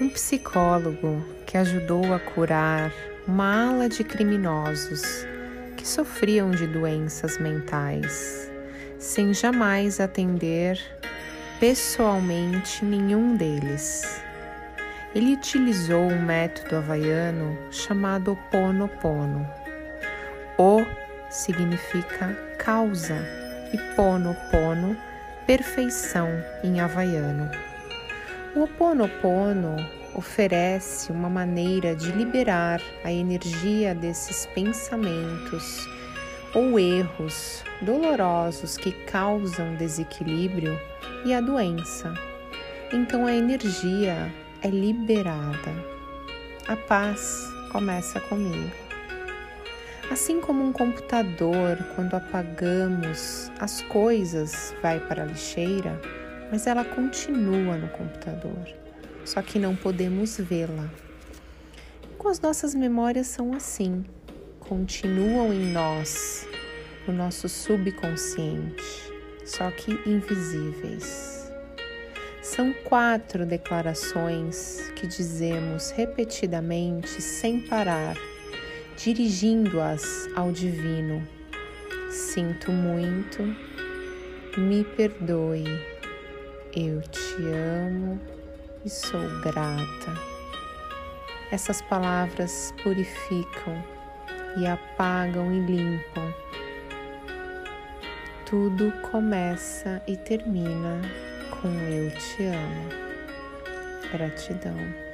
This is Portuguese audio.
Um psicólogo que ajudou a curar uma ala de criminosos que sofriam de doenças mentais, sem jamais atender pessoalmente nenhum deles. Ele utilizou um método havaiano chamado Ponopono. O significa causa e Ponopono, perfeição em havaiano. O Oponopono oferece uma maneira de liberar a energia desses pensamentos ou erros dolorosos que causam desequilíbrio e a doença. Então a energia é liberada. A paz começa comigo. Assim como um computador, quando apagamos as coisas, vai para a lixeira, mas ela continua no computador, só que não podemos vê-la. Com as nossas memórias são assim, continuam em nós, no nosso subconsciente, só que invisíveis. São quatro declarações que dizemos repetidamente sem parar, dirigindo-as ao divino. Sinto muito, me perdoe eu te amo e sou grata. Essas palavras purificam e apagam e limpam. Tudo começa e termina com eu te amo. Gratidão.